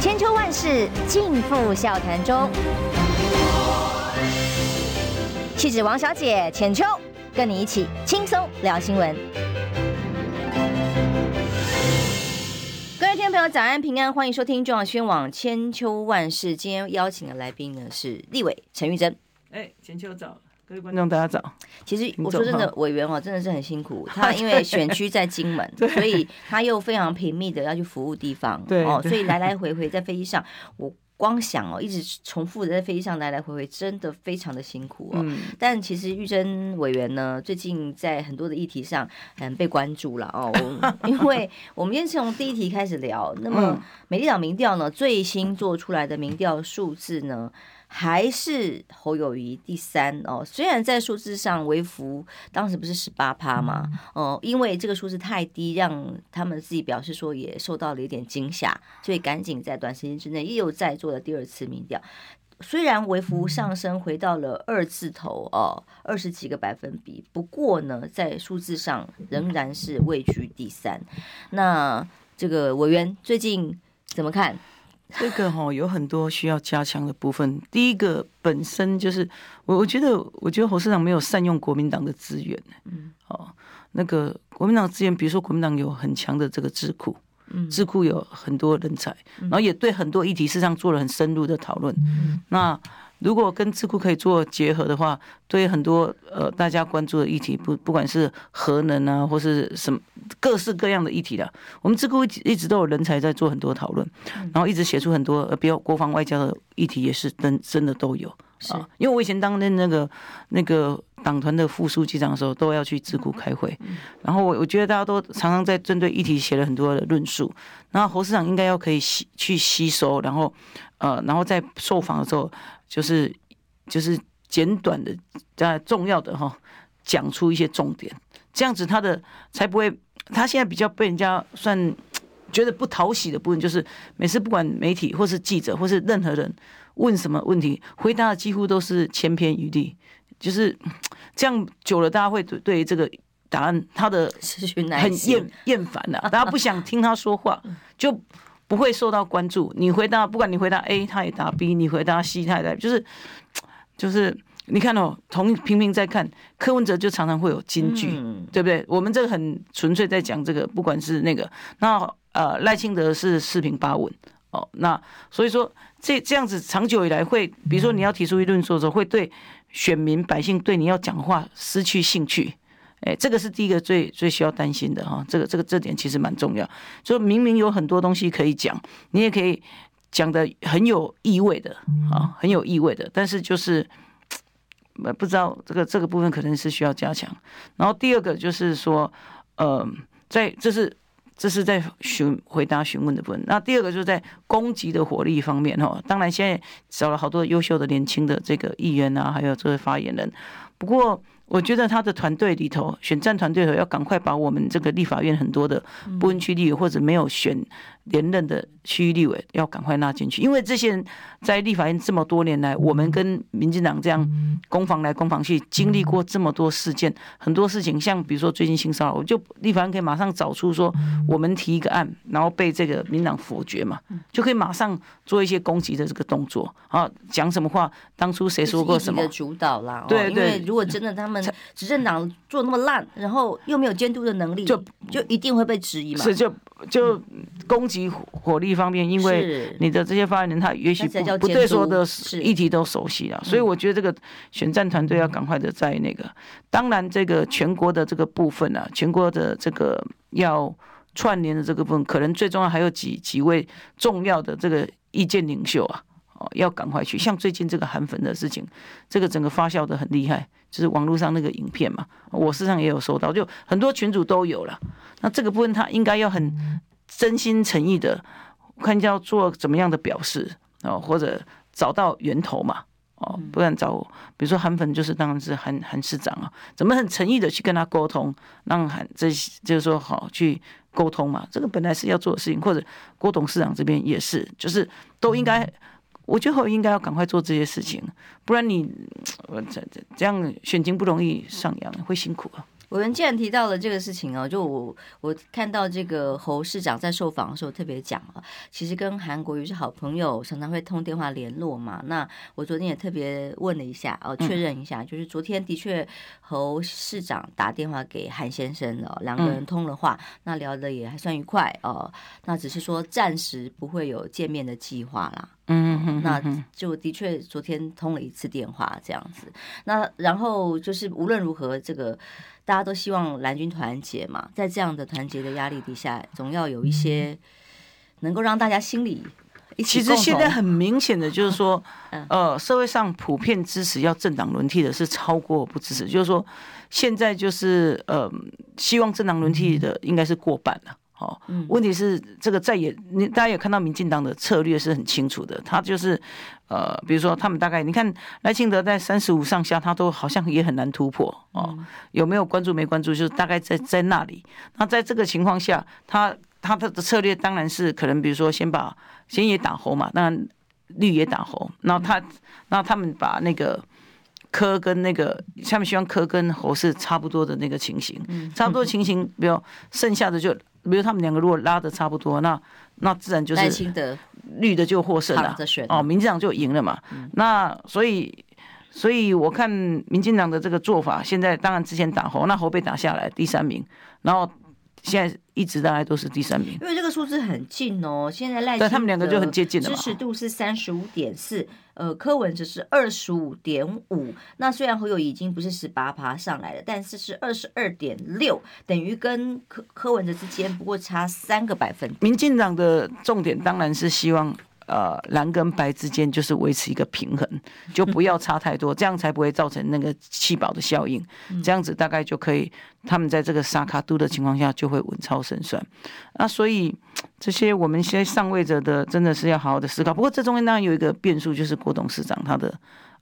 千秋万世尽付笑谈中。气质王小姐浅秋，跟你一起轻松聊新闻。各位听众朋友，早安平安，欢迎收听中广宣网千秋万世。今天邀请的来宾呢是立委陈玉珍。哎，浅秋早。各位观众，大家早。其实我说真的，委员哦，真的是很辛苦。他因为选区在金门，所以他又非常频密的要去服务地方，对哦，所以来来回回在飞机上，我光想哦，一直重复的在飞机上来来回回，真的非常的辛苦哦。嗯、但其实玉珍委员呢，最近在很多的议题上嗯被关注了哦，因为我们今天是从第一题开始聊。那么美丽岛民调呢，最新做出来的民调数字呢？还是侯友谊第三哦，虽然在数字上微幅，当时不是十八趴嘛，哦，因为这个数字太低，让他们自己表示说也受到了一点惊吓，所以赶紧在短时间之内又再做了第二次民调。虽然微幅上升回到了二字头哦，二十几个百分比，不过呢，在数字上仍然是位居第三。那这个委员最近怎么看？这个哈有很多需要加强的部分。第一个本身就是我，我觉得，我觉得侯市长没有善用国民党的资源。嗯，哦，那个国民党资源，比如说国民党有很强的这个智库，嗯，智库有很多人才，然后也对很多议题事实上做了很深入的讨论。嗯，那。如果跟智库可以做结合的话，对很多呃大家关注的议题，不不管是核能啊，或是什么各式各样的议题的，我们智库一直都有人才在做很多讨论，然后一直写出很多呃比较国防外交的议题，也是真真的都有啊。因为我以前当任那个那个党团的副书记长的时候，都要去智库开会，然后我我觉得大家都常常在针对议题写了很多的论述，然后侯市长应该要可以吸去吸收，然后呃然后在受访的时候。就是就是简短的在重要的哈讲出一些重点，这样子他的才不会。他现在比较被人家算觉得不讨喜的部分，就是每次不管媒体或是记者或是任何人问什么问题，回答的几乎都是千篇一律。就是这样久了，大家会对对这个答案他的很厌厌烦了，大家不想听他说话 就。不会受到关注。你回答，不管你回答 A，他也答 B；你回答 C，他也答，就是就是你看哦，同频频在看柯文哲，就常常会有金句，嗯、对不对？我们这个很纯粹在讲这个，不管是那个那呃赖清德是四平八稳哦，那所以说这这样子长久以来会，比如说你要提出一论说的时候，会对选民百姓对你要讲话失去兴趣。哎，这个是第一个最最需要担心的哈，这个这个这点其实蛮重要。就明明有很多东西可以讲，你也可以讲的很有意味的啊，很有意味的。但是就是不知道这个这个部分可能是需要加强。然后第二个就是说，呃，在这是这是在询回答询问的部分。那第二个就是在攻击的火力方面哈，当然现在找了好多优秀的年轻的这个议员啊，还有这位发言人。不过。我觉得他的团队里头，选战团队里头要赶快把我们这个立法院很多的不分区立委或者没有选连任的区域立委要赶快拉进去，因为这些人在立法院这么多年来，我们跟民进党这样攻防来攻防去，经历过这么多事件，很多事情，像比如说最近性骚扰，我就立法院可以马上找出说我们提一个案，然后被这个民党否决嘛，就可以马上做一些攻击的这个动作啊，讲什么话，当初谁说过什么？的主导啦，对对，因为如果真的他们执政党做那么烂，然后又没有监督的能力，就就一定会被质疑嘛。是就就攻击。火力方面，因为你的这些发言人，他也许不不对所有的议题都熟悉了，所以我觉得这个选战团队要赶快的在那个。当然，这个全国的这个部分啊，全国的这个要串联的这个部分，可能最重要还有几几位重要的这个意见领袖啊，哦，要赶快去。像最近这个韩粉的事情，这个整个发酵的很厉害，就是网络上那个影片嘛，我事实上也有收到，就很多群主都有了。那这个部分他应该要很。真心诚意的，看要做怎么样的表示哦，或者找到源头嘛哦，不然找比如说韩粉就是当然是韩韩市长啊，怎么很诚意的去跟他沟通，让韩这就是说好去沟通嘛，这个本来是要做的事情，或者郭董事长这边也是，就是都应该，我觉得应该要赶快做这些事情，不然你这这这样选情不容易上扬，会辛苦啊。我们既然提到了这个事情哦，就我我看到这个侯市长在受访的时候特别讲啊，其实跟韩国瑜是好朋友，常常会通电话联络嘛。那我昨天也特别问了一下哦，确认一下，就是昨天的确侯市长打电话给韩先生了，两个人通了话，那聊得也还算愉快哦。那只是说暂时不会有见面的计划啦。嗯嗯，那就的确昨天通了一次电话这样子。那然后就是无论如何这个。大家都希望蓝军团结嘛，在这样的团结的压力底下，总要有一些能够让大家心里一起。其实现在很明显的就是说，呃，社会上普遍支持要政党轮替的是超过不支持，就是说现在就是呃，希望政党轮替的应该是过半了。哦，问题是这个在野，你大家也看到民进党的策略是很清楚的，他就是，呃，比如说他们大概你看赖清德在三十五上下，他都好像也很难突破哦，有没有关注没关注，就是大概在在那里。那在这个情况下，他他的策略当然是可能，比如说先把先也打红嘛，那绿也打红，然后他然后他们把那个。科跟那个，他们希望科跟侯是差不多的那个情形，差不多情形，比如剩下的就，比如他们两个如果拉的差不多，那那自然就是绿的就获胜了，哦，民进党就赢了嘛。那所以，所以我看民进党的这个做法，现在当然之前打侯，那侯被打下来第三名，然后。现在一直大概都是第三名，因为这个数字很近哦。现在赖但他们两个就很接近了，支持度是三十五点四，呃，柯文哲是二十五点五。那虽然侯友已经不是十八趴上来了，但是是二十二点六，等于跟柯柯文哲之间不过差三个百分点。民进党的重点当然是希望。呃，蓝跟白之间就是维持一个平衡，就不要差太多，这样才不会造成那个气保的效应。这样子大概就可以，他们在这个沙卡度的情况下就会稳操胜算。那所以这些我们现在上位者的真的是要好好的思考。不过这中间当然有一个变数，就是郭董事长他的。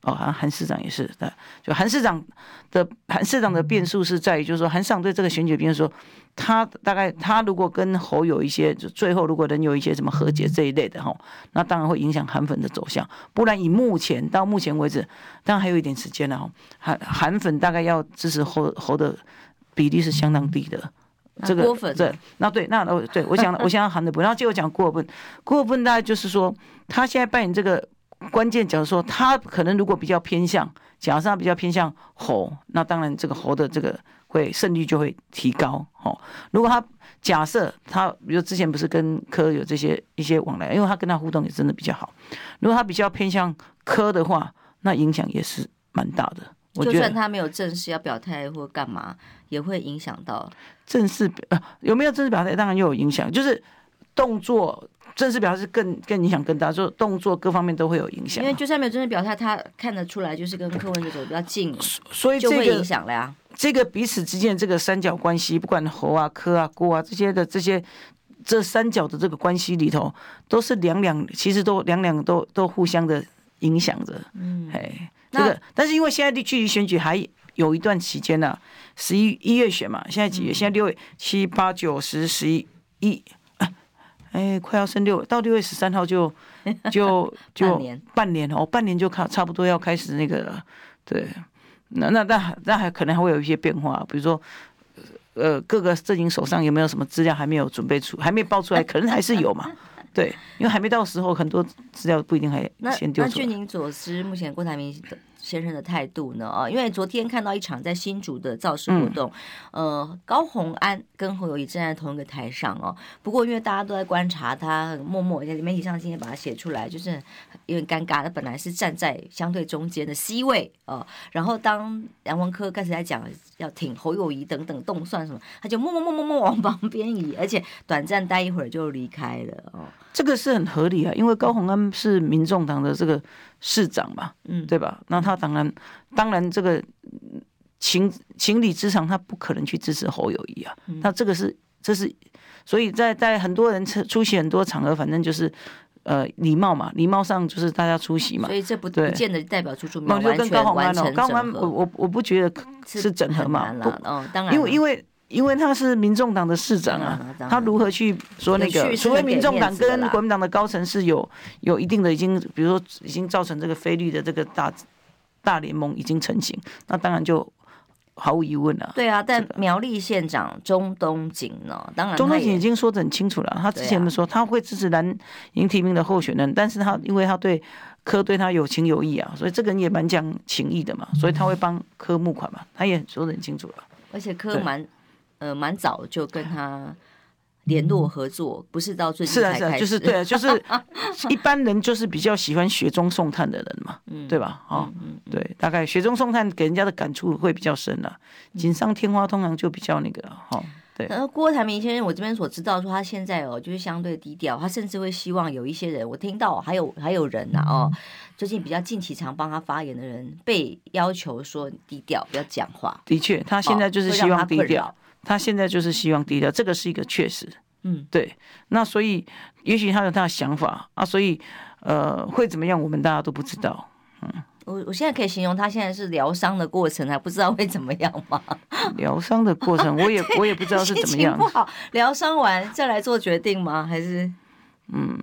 哦，好像韩市长也是的，就韩市长的韩市长的变数是在于，就是说韩市长对这个选举，比如说他大概他如果跟侯有一些，就最后如果能有一些什么和解这一类的哈，那当然会影响韩粉的走向。不然以目前到目前为止，当然还有一点时间了哈，韩韩粉大概要支持侯侯的比例是相当低的。这个对，那对那哦对，我想我想要韩的不，然后就讲郭文，郭文大概就是说他现在扮演这个。关键，角色说他可能如果比较偏向，假设他比较偏向侯，那当然这个侯的这个会胜率就会提高。哦，如果他假设他，比如之前不是跟柯有这些一些往来，因为他跟他互动也真的比较好。如果他比较偏向柯的话，那影响也是蛮大的。我觉得就算他没有正式要表态或干嘛，也会影响到正式呃有没有正式表态，当然又有影响，就是动作。正式表态是更更影响更大，就动作各方面都会有影响。因为就算没有正式表态，他看得出来就是跟柯文哲走比较近，所以、这个、就会影响了呀。这个彼此之间的这个三角关系，不管侯啊、柯啊、郭啊这些的这些这三角的这个关系里头，都是两两，其实都两两都都互相的影响着。嗯，哎，这个但是因为现在距离选举还有一段期间呢、啊，十一一月选嘛，现在几月？现在六月七八九十十一一。哎，快要升六，到六月十三号就 就就半年，半年哦，半年就差差不多要开始那个了。对，那那那那还可能还会有一些变化，比如说，呃，各个阵营手上有没有什么资料还没有准备出，还没报出来，可能还是有嘛。对，因为还没到时候，很多资料不一定还先丢出来。那据您所知，目前郭台铭的。先生的态度呢？啊，因为昨天看到一场在新竹的造势活动，嗯、呃，高虹安跟侯友谊站在同一个台上哦。不过因为大家都在观察他，默默在媒体上今天把它写出来，就是有点尴尬。他本来是站在相对中间的 C 位哦、呃，然后当杨文科开始在讲要挺侯友谊等等动算什么，他就默默默默默往 旁边移，而且短暂待一会儿就离开了哦。这个是很合理啊，因为高鸿安是民众党的这个。市长嘛，嗯，对吧？那他当然，当然这个情情理之常，他不可能去支持侯友谊啊。那这个是，这是，所以在在很多人出出席很多场合，反正就是呃礼貌嘛，礼貌上就是大家出席嘛。所以这不不见得代表出出面完全完成整合。高虹安，我我我不觉得是整合嘛。哦，当然，因为因为。因为他是民众党的市长啊，他如何去说那个？除非民众党跟国民党的高层是有有一定的已经，比如说已经造成这个菲律的这个大大联盟已经成型，那当然就毫无疑问啊。对啊，但苗栗县长钟东锦呢？当然，钟东锦已经说得很清楚了。他之前的时候，他会支持蓝营提名的候选人，但是他因为他对柯对他有情有义啊，所以这个人也蛮讲情义的嘛，所以他会帮柯募款嘛，他也说得很清楚了。而且柯蛮呃蛮早就跟他。联络合作不是到最近才开始，是啊，是啊，就是对啊，就是 一般人就是比较喜欢雪中送炭的人嘛，嗯、对吧？哦，嗯嗯、对，大概雪中送炭给人家的感触会比较深了，锦上添花通常就比较那个哈、哦。对，然后郭台铭先生，我这边所知道说他现在哦就是相对低调，他甚至会希望有一些人，我听到还有还有人呐哦，最近比较近期常帮他发言的人被要求说低调，不要讲话。的确，他现在就是希望低调。他现在就是希望低调，这个是一个确实，嗯，对。那所以，也许他有他的想法啊，所以，呃，会怎么样，我们大家都不知道。嗯，我我现在可以形容他现在是疗伤的过程，还不知道会怎么样吗？疗伤的过程，我也我也不知道是怎么样。不好，疗伤完再来做决定吗？还是，嗯。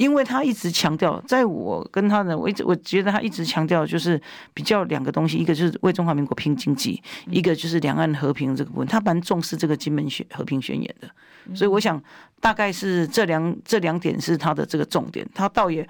因为他一直强调，在我跟他的，我一直我觉得他一直强调就是比较两个东西，一个就是为中华民国拼经济，一个就是两岸和平这个部分，他蛮重视这个金门宣和平宣言的，所以我想大概是这两这两点是他的这个重点，他倒也。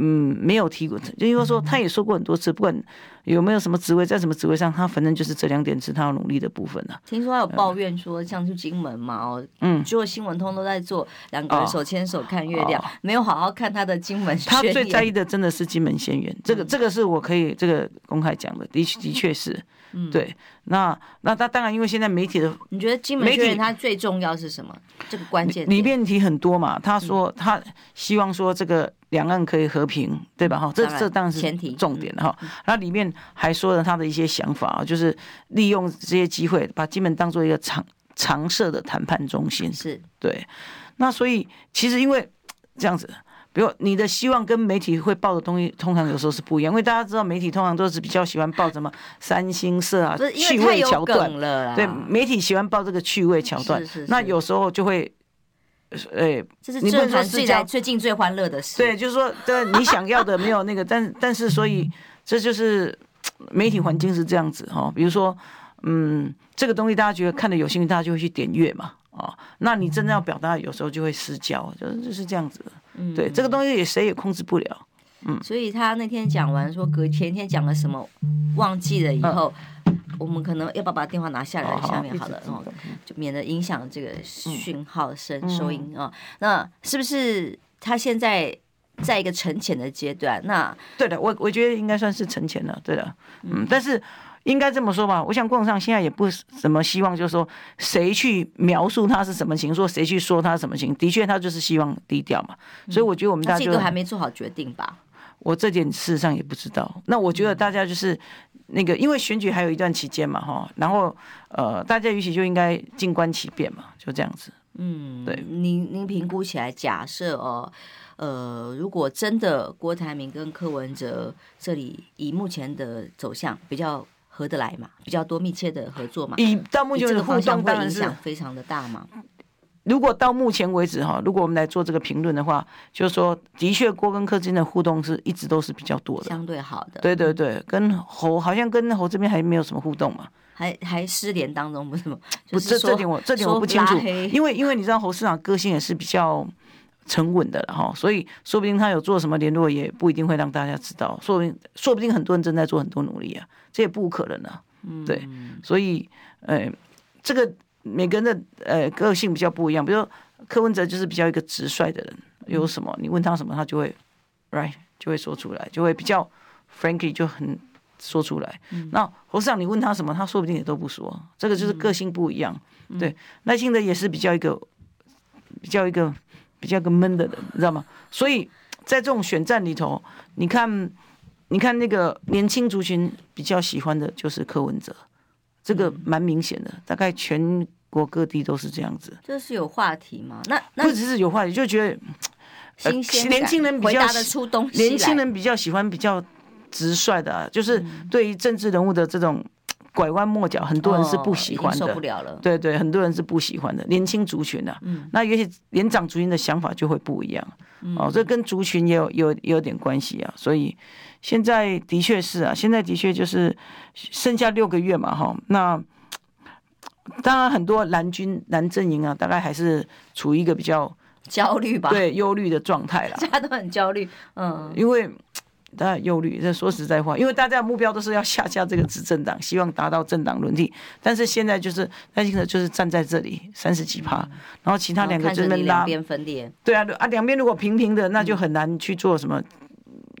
嗯，没有提过，就因为说他也说过很多次，不管有没有什么职位，在什么职位上，他反正就是这两点是他要努力的部分了。听说他有抱怨说，像去金门嘛，哦，嗯，结果新闻通都在做两个人手牵手看月亮，没有好好看他的金门。他最在意的真的是金门宣言，这个这个是我可以这个公开讲的，的确的确是，嗯，对。那那他当然，因为现在媒体的，你觉得金门宣言它最重要是什么？这个关键里面提很多嘛，他说他希望说这个。两岸可以和平，对吧？哈，这这当然是前提重点哈。那里面还说了他的一些想法啊，就是利用这些机会，把金门当做一个常常设的谈判中心。是对。那所以其实因为这样子，比如你的希望跟媒体会报的东西，通常有时候是不一样。因为大家知道，媒体通常都是比较喜欢报什么三星社啊，趣味桥段。对，媒体喜欢报这个趣味桥段。那有时候就会。哎，这是政坛最在最近最欢乐的事。对，就是说，对，你想要的没有那个，但但是，所以这就是媒体环境是这样子哈。比如说，嗯，这个东西大家觉得看的有兴趣，大家就会去点阅嘛，啊，那你真的要表达，有时候就会失焦，就是就是这样子。嗯，对，这个东西也谁也控制不了。嗯，所以他那天讲完说隔前天讲了什么，忘记了以后。我们可能要不要把电话拿下来？下面好了，然后就免得影响这个讯号声收音啊。那是不是他现在在一个沉潜的阶段？那对的，我我觉得应该算是沉潜了。对的，嗯，但是应该这么说吧。我想共上现在也不怎么希望，就是说谁去描述他是什么情，说谁去说他什么情。的确，他就是希望低调嘛。所以我觉得我们大家都还没做好决定吧。我这点事实上也不知道。那我觉得大家就是。那个，因为选举还有一段期间嘛，哈，然后呃，大家也许就应该静观其变嘛，就这样子。嗯，对。您您评估起来，假设哦，呃，如果真的郭台铭跟柯文哲这里以目前的走向比较合得来嘛，比较多密切的合作嘛，以到目前的互动会影响非常的大嘛。如果到目前为止哈，如果我们来做这个评论的话，就是说，的确郭跟柯之间的互动是一直都是比较多的，相对好的。对对对，跟侯好像跟侯这边还没有什么互动嘛，还还失联当中不是吗？不，这这点我这点我不清楚，因为因为你知道侯市长个性也是比较沉稳的了哈，所以说不定他有做什么联络，也不一定会让大家知道，说不定说不定很多人正在做很多努力啊，这也不可能啊。嗯，对，所以呃，这个。每个人的呃个性比较不一样，比如说柯文哲就是比较一个直率的人，有什么你问他什么，他就会，right 就会说出来，就会比较 frankly 就很说出来。嗯、那侯市长你问他什么，他说不定也都不说，这个就是个性不一样。嗯、对，赖清德也是比较一个比较一个比较一个闷的人，你知道吗？所以在这种选战里头，你看你看那个年轻族群比较喜欢的就是柯文哲，这个蛮明显的，大概全。国各地都是这样子，这是有话题吗？那那不只是有话题，就觉得新鲜年轻人比较年轻人比较喜欢比较直率的，就是对于政治人物的这种拐弯抹角，很多人是不喜欢的，受不了了。对对，很多人是不喜欢的，年轻族群啊，嗯，那也许年长族群的想法就会不一样，哦，这跟族群也有有也有点关系啊。所以现在的确是啊，现在的确就是剩下六个月嘛，哈，那当然很多蓝军蓝阵营啊，大概还是处于一个比较焦虑吧，对，忧虑的状态了，大家都很焦虑，嗯，因为。大家忧虑，这说实在话，因为大家的目标都是要下架这个执政党，希望达到政党轮替。但是现在就是，那现在就是站在这里三十几趴，然后其他两个这边拉两边分裂。对啊，啊，两边如果平平的，那就很难去做什么，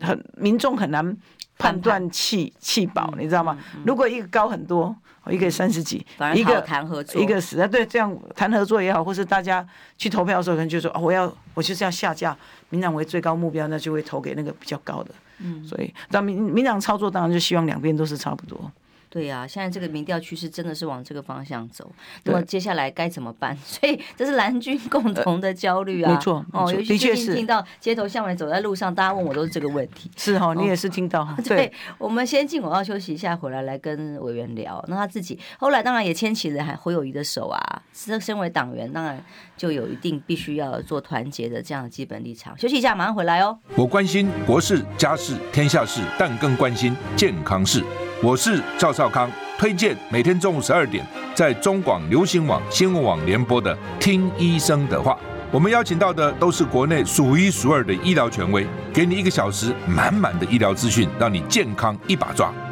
很民众很难判断弃弃保，你知道吗？如果一个高很多。一个三十几，一个谈合作，一个死啊，对，这样谈合作也好，或是大家去投票的时候，可能就说啊，我要我就是要下架民党为最高目标，那就会投给那个比较高的。嗯，所以当民民党操作，当然就希望两边都是差不多。对呀、啊，现在这个民调趋势真的是往这个方向走。那么接下来该怎么办？所以这是蓝军共同的焦虑啊。呃、没错，哦，尤其是听到街头巷尾走在路上，大家问我都是这个问题。是哈、哦，你也是听到。哦、对，对，我们先进广告休息一下，回来来跟委员聊。那他自己后来当然也牵起了侯友宜的手啊。身身为党员，当然就有一定必须要做团结的这样的基本立场。休息一下，马上回来哦。我关心国事、家事、天下事，但更关心健康事。我是赵少康，推荐每天中午十二点在中广流行网、新闻网联播的《听医生的话》。我们邀请到的都是国内数一数二的医疗权威，给你一个小时满满的医疗资讯，让你健康一把抓。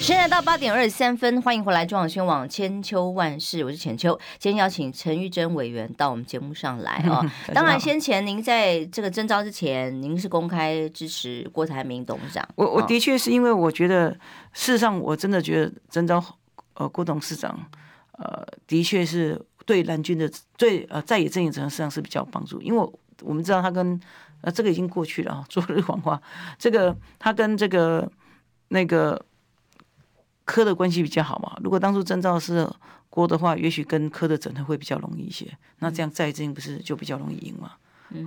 现在到八点二十三分，欢迎回来中广新闻网千秋万世，我是浅秋。今天邀请陈玉珍委员到我们节目上来 哦。当然，先前您在这个征召之前，您是公开支持郭台铭董事长。我我的确是因为我觉得，事实上我真的觉得征召呃郭董事长，呃，的确是。对蓝军的最呃在野阵营层实际上是比较有帮助，因为我们知道他跟呃这个已经过去了啊，昨日黄花，这个他跟这个那个柯的关系比较好嘛。如果当初征召是郭的话，也许跟科的整合会比较容易一些。那这样在野阵营不是就比较容易赢嘛？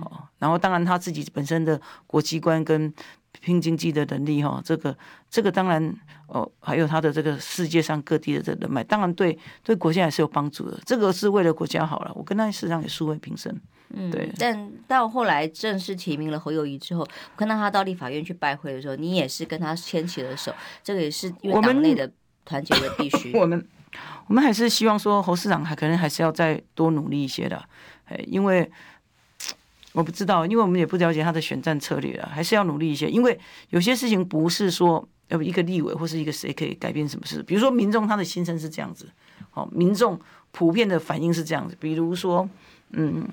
哦，然后当然他自己本身的国际观跟。拼经济的能力哈，这个这个当然哦，还有他的这个世界上各地的这人脉，当然对对国家还是有帮助的。这个是为了国家好了，我跟他实际上也素未平生。嗯，对。但到后来正式提名了侯友谊之后，我看到他到立法院去拜会的时候，你也是跟他牵起了手，这个也是因为党内的团结的必须。我们我们还是希望说侯市长还可能还是要再多努力一些的，哎，因为。我不知道，因为我们也不了解他的选战策略了，还是要努力一些。因为有些事情不是说要一个立委或是一个谁可以改变什么事。比如说民众他的心声是这样子，好，民众普遍的反应是这样子。比如说，嗯，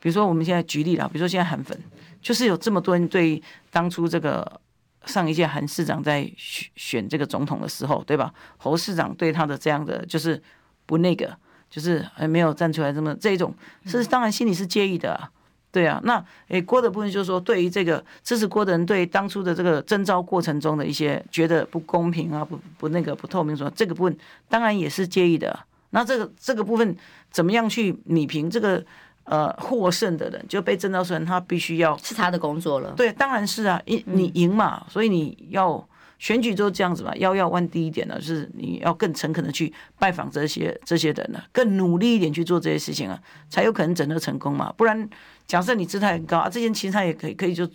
比如说我们现在举例了，比如说现在韩粉，就是有这么多人对当初这个上一届韩市长在选选这个总统的时候，对吧？侯市长对他的这样的就是不那个，就是还没有站出来这么这一种，是当然心里是介意的。对啊，那诶郭的部分就是说，对于这个支持郭的人，对当初的这个征召过程中的一些觉得不公平啊，不不那个不透明，说这个部分当然也是介意的。那这个这个部分怎么样去弭平这个呃获胜的人就被征召出来，他必须要是他的工作了。对，当然是啊，你你赢嘛，所以你要选举就是这样子嘛，腰要弯低一点呢，就是你要更诚恳的去拜访这些这些人呢，更努力一点去做这些事情啊，才有可能整个成功嘛，不然。假设你姿态很高啊，这件其实他也可以，可以就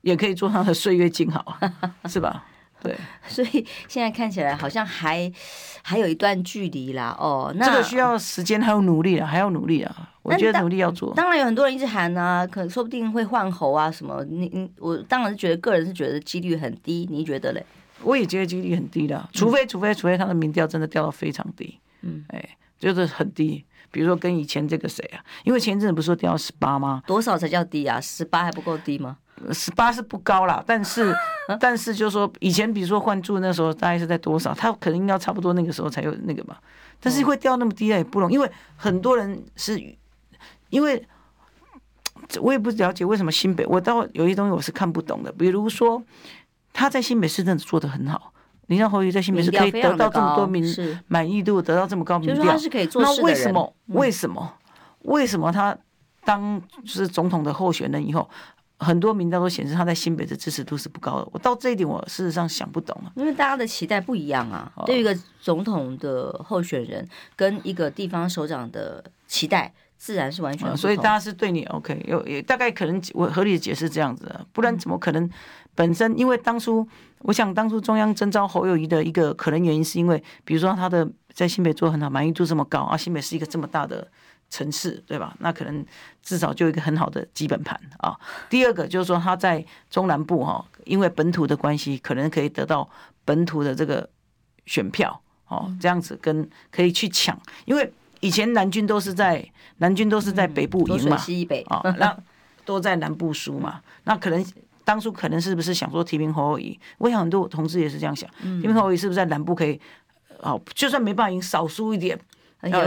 也可以做他的岁月静好，是吧？对，所以现在看起来好像还还有一段距离啦。哦，那这个需要时间，还有努力啊，还要努力啊。我觉得努力要做。当然有很多人一直喊啊，可说不定会换猴啊什么。你你我当然是觉得个人是觉得几率很低，你觉得嘞？我也觉得几率很低的，除非除非除非他的民调真的掉到非常低，嗯，哎，就是很低。比如说跟以前这个谁啊？因为前一阵子不是说掉到十八吗？多少才叫低啊？十八还不够低吗？十八是不高啦，但是 但是就是说以前比如说换住那时候大概是在多少？他可能要差不多那个时候才有那个嘛。但是会掉那么低也不容易，因为很多人是因为我也不了解为什么新北，我倒有一些东西我是看不懂的，比如说他在新北市真的做的很好。林章侯宇在新北市可以得到这么多民满意度，得到这么高民调，那为什么？为什么？为什么他当是总统的候选人以后，很多民调都显示他在新北的支持度是不高的？我到这一点，我事实上想不懂啊。因为大家的期待不一样啊，对于一个总统的候选人跟一个地方首长的期待，自然是完全不同。所以大家是对你 OK，有也大概可能我合理的解释这样子，不然怎么可能？本身因为当初，我想当初中央征召侯友谊的一个可能原因，是因为比如说他的在新北做很好，满意度这么高啊，新北是一个这么大的城市，对吧？那可能至少就一个很好的基本盘啊。第二个就是说他在中南部哈，因为本土的关系，可能可以得到本土的这个选票哦，这样子跟可以去抢，因为以前南军都是在南军都是在北部赢嘛，西北啊，那都在南部输嘛，那可能。当初可能是不是想说提名侯友宜？我想很多同志也是这样想，提名侯友宜是不是在南部可以？哦，就算没办法赢，少输一点。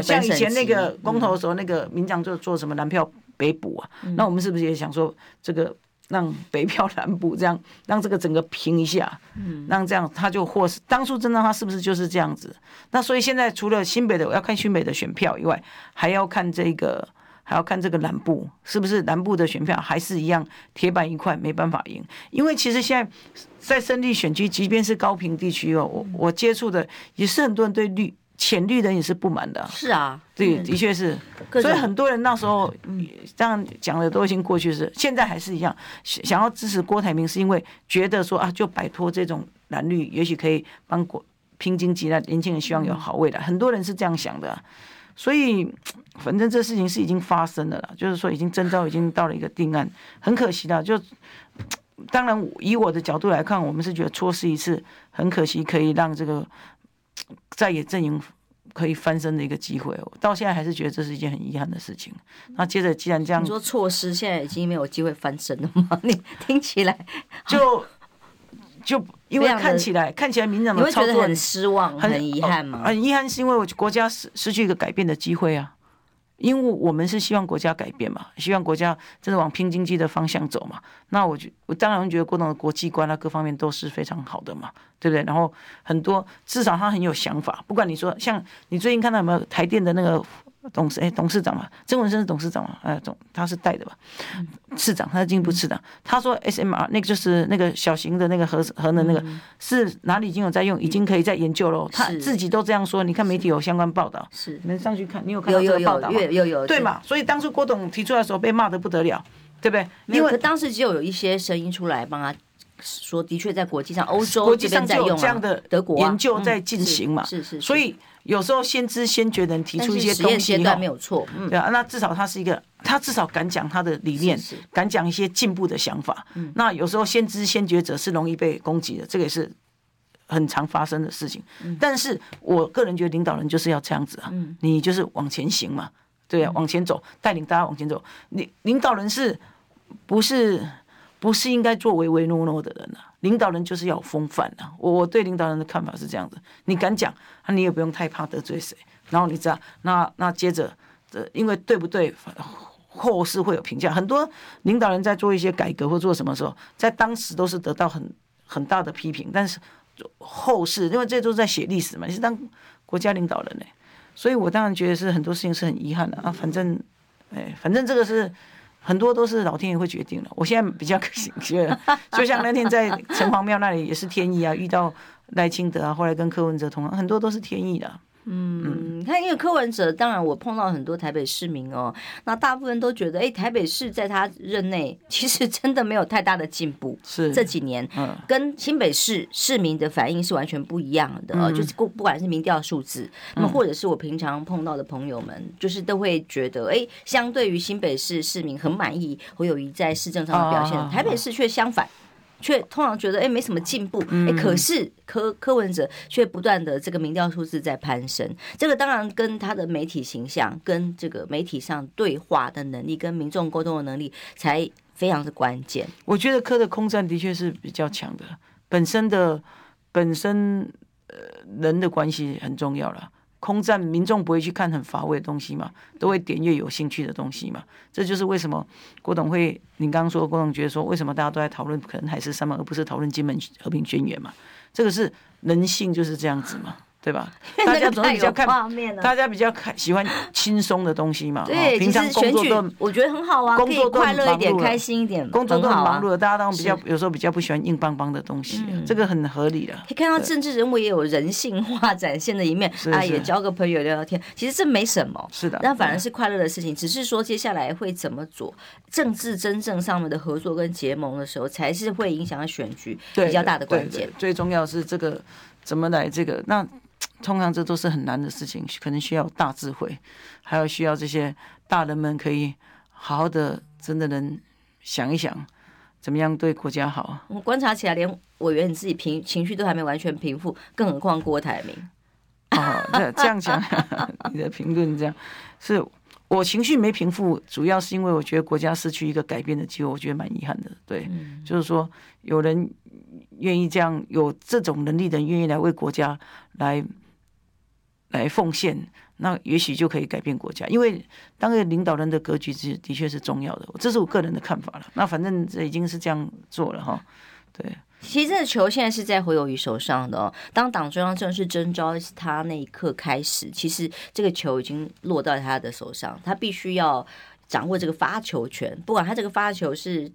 像以前那个公投的时候，那个民党就做什么南票北补啊？那我们是不是也想说这个让北票南补，这样让这个整个平一下？让这样他就获胜。当初真的他是不是就是这样子？那所以现在除了新北的要看新北的选票以外，还要看这个。还要看这个南部是不是南部的选票还是一样铁板一块，没办法赢。因为其实现在在胜利选区，即便是高屏地区哦，我我接触的也是很多人对绿浅绿的人也是不满的。是啊，对，的确是。所以很多人那时候这样讲的都已经过去式，现在还是一样想要支持郭台铭，是因为觉得说啊，就摆脱这种蓝绿，也许可以帮国拼经济，那年轻人希望有好未来。很多人是这样想的。所以，反正这事情是已经发生了啦，就是说已经征召已经到了一个定案，很可惜的。就当然以我的角度来看，我们是觉得错失一次，很可惜可以让这个在野阵营可以翻身的一个机会。到现在还是觉得这是一件很遗憾的事情。那接着既然这样，你说措施，现在已经没有机会翻身了吗？你听起来就。就因为看起来看起来民进党的操作很失望，很遗憾吗？很遗憾是因为我国家失失去一个改变的机会啊，因为我们是希望国家改变嘛，希望国家真的往拼经济的方向走嘛。那我觉我当然觉得郭董的国际观啊各方面都是非常好的嘛，对不对？然后很多至少他很有想法，不管你说像你最近看到有没有台电的那个。董事哎，董事长嘛，曾文生是董事长嘛，哎，总他是带的吧？市长，他是经济部市长。他说 SMR 那个就是那个小型的那个核核能那个，是哪里已经有在用，已经可以在研究喽。他自己都这样说，你看媒体有相关报道，是你们上去看，你有看到这个报道吗？有有有，对嘛？所以当初郭董提出来的时候被骂的不得了，对不对？因为当时只有有一些声音出来帮他说，的确在国际上，欧洲国际上就有这样的德国研究在进行嘛，是是，所以。有时候先知先觉的人提出一些东西，没有错，嗯、对啊，那至少他是一个，他至少敢讲他的理念，是是敢讲一些进步的想法。嗯、那有时候先知先觉者是容易被攻击的，这个也是很常发生的事情。嗯、但是我个人觉得领导人就是要这样子啊，嗯、你就是往前行嘛，对啊，往前走，带领大家往前走。领领导人是不是不是应该做唯唯诺诺的人啊？领导人就是要有风范啊！我我对领导人的看法是这样子，你敢讲，你也不用太怕得罪谁。然后你知道，那那接着，呃，因为对不对，后世会有评价。很多领导人在做一些改革或做什么时候，在当时都是得到很很大的批评，但是后世因为这都是在写历史嘛，你是当国家领导人呢，所以我当然觉得是很多事情是很遗憾的啊。反正，哎，反正这个是。很多都是老天爷会决定的。我现在比较觉得，就像那天在城隍庙那里也是天意啊，遇到赖清德啊，后来跟柯文哲同样，很多都是天意的啊。嗯，你看，因为柯文哲，当然我碰到很多台北市民哦，那大部分都觉得，哎，台北市在他任内其实真的没有太大的进步，是。这几年，嗯，跟新北市市民的反应是完全不一样的，嗯、就是不不管是民调数字，那么或者是我平常碰到的朋友们，嗯、就是都会觉得，哎，相对于新北市市民很满意侯友宜在市政上的表现，台北市却相反。却通常觉得哎没什么进步，哎可是柯柯文哲却不断的这个民调数字在攀升，这个当然跟他的媒体形象、跟这个媒体上对话的能力、跟民众沟通的能力才非常的关键。我觉得柯的空战的确是比较强的，本身的本身呃人的关系很重要了。空战，民众不会去看很乏味的东西嘛，都会点阅有兴趣的东西嘛。这就是为什么郭董会，你刚刚说郭董觉得说，为什么大家都在讨论可能海誓山盟，而不是讨论金门和平宣言嘛？这个是人性就是这样子嘛。对吧？大家总是比较看，大家比较看喜欢轻松的东西嘛。对，平常工作都我觉得很好啊，工作快乐一点，开心一点，工作都很忙碌的，大家当然比较有时候比较不喜欢硬邦邦的东西，这个很合理的。可以看到政治人物也有人性化展现的一面，啊，也交个朋友聊聊天，其实这没什么，是的，那反而是快乐的事情。只是说接下来会怎么做，政治真正上面的合作跟结盟的时候，才是会影响选举比较大的关键。最重要是这个怎么来这个那。通常这都是很难的事情，可能需要大智慧，还有需要这些大人们可以好好的，真的能想一想，怎么样对国家好。我观察起来，连委员你自己平情绪都还没完全平复，更何况郭台铭。哦，这这样讲，你的评论这样，是我情绪没平复，主要是因为我觉得国家失去一个改变的机会，我觉得蛮遗憾的。对，嗯、就是说有人愿意这样，有这种能力的人愿意来为国家来。来奉献，那也许就可以改变国家。因为当个领导人的格局是的确是重要的，这是我个人的看法了。那反正这已经是这样做了哈。对，其实这个球现在是在侯友谊手上的。当党中央正式征召他那一刻开始，其实这个球已经落到他的手上，他必须要掌握这个发球权。不管他这个发球是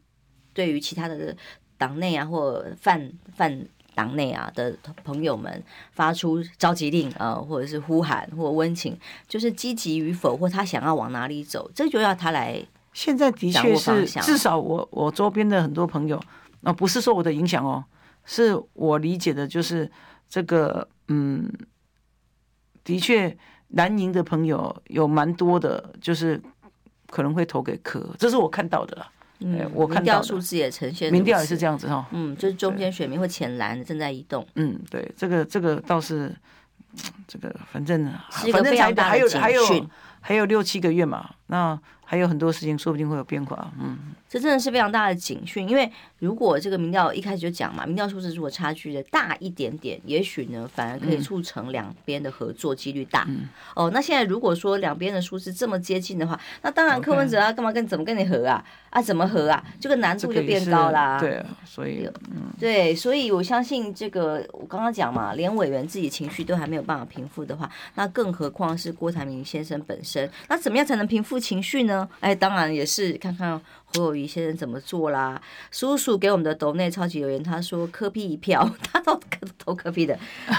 对于其他的党内啊，或泛泛。党内啊的朋友们发出召集令啊，或者是呼喊或温情，就是积极与否，或他想要往哪里走，这就要他来。现在的确是，至少我我周边的很多朋友，啊，不是说我的影响哦，是我理解的，就是这个，嗯，的确南宁的朋友有蛮多的，就是可能会投给柯，这是我看到的啦。嗯，我看到数字也呈现，民调也是这样子哈。嗯，就是中间选民会浅蓝正在移动。嗯，对，这个这个倒是，这个反正是一个非常大的警讯。还有还有还有六七个月嘛，那还有很多事情，说不定会有变化。嗯。这真的是非常大的警讯，因为如果这个民调一开始就讲嘛，民调数字如果差距的大一点点，也许呢反而可以促成两边的合作几率大。嗯、哦，那现在如果说两边的数字这么接近的话，那当然柯文哲啊干嘛跟怎么跟你合啊？啊怎么合啊？这个难度就变高啦。对啊，所以嗯，对，所以我相信这个我刚刚讲嘛，连委员自己情绪都还没有办法平复的话，那更何况是郭台铭先生本身？那怎么样才能平复情绪呢？哎，当然也是看看。侯友宜先生怎么做啦？叔叔给我们的斗内超级留言，他说柯 P 一票，他都投柯 P 的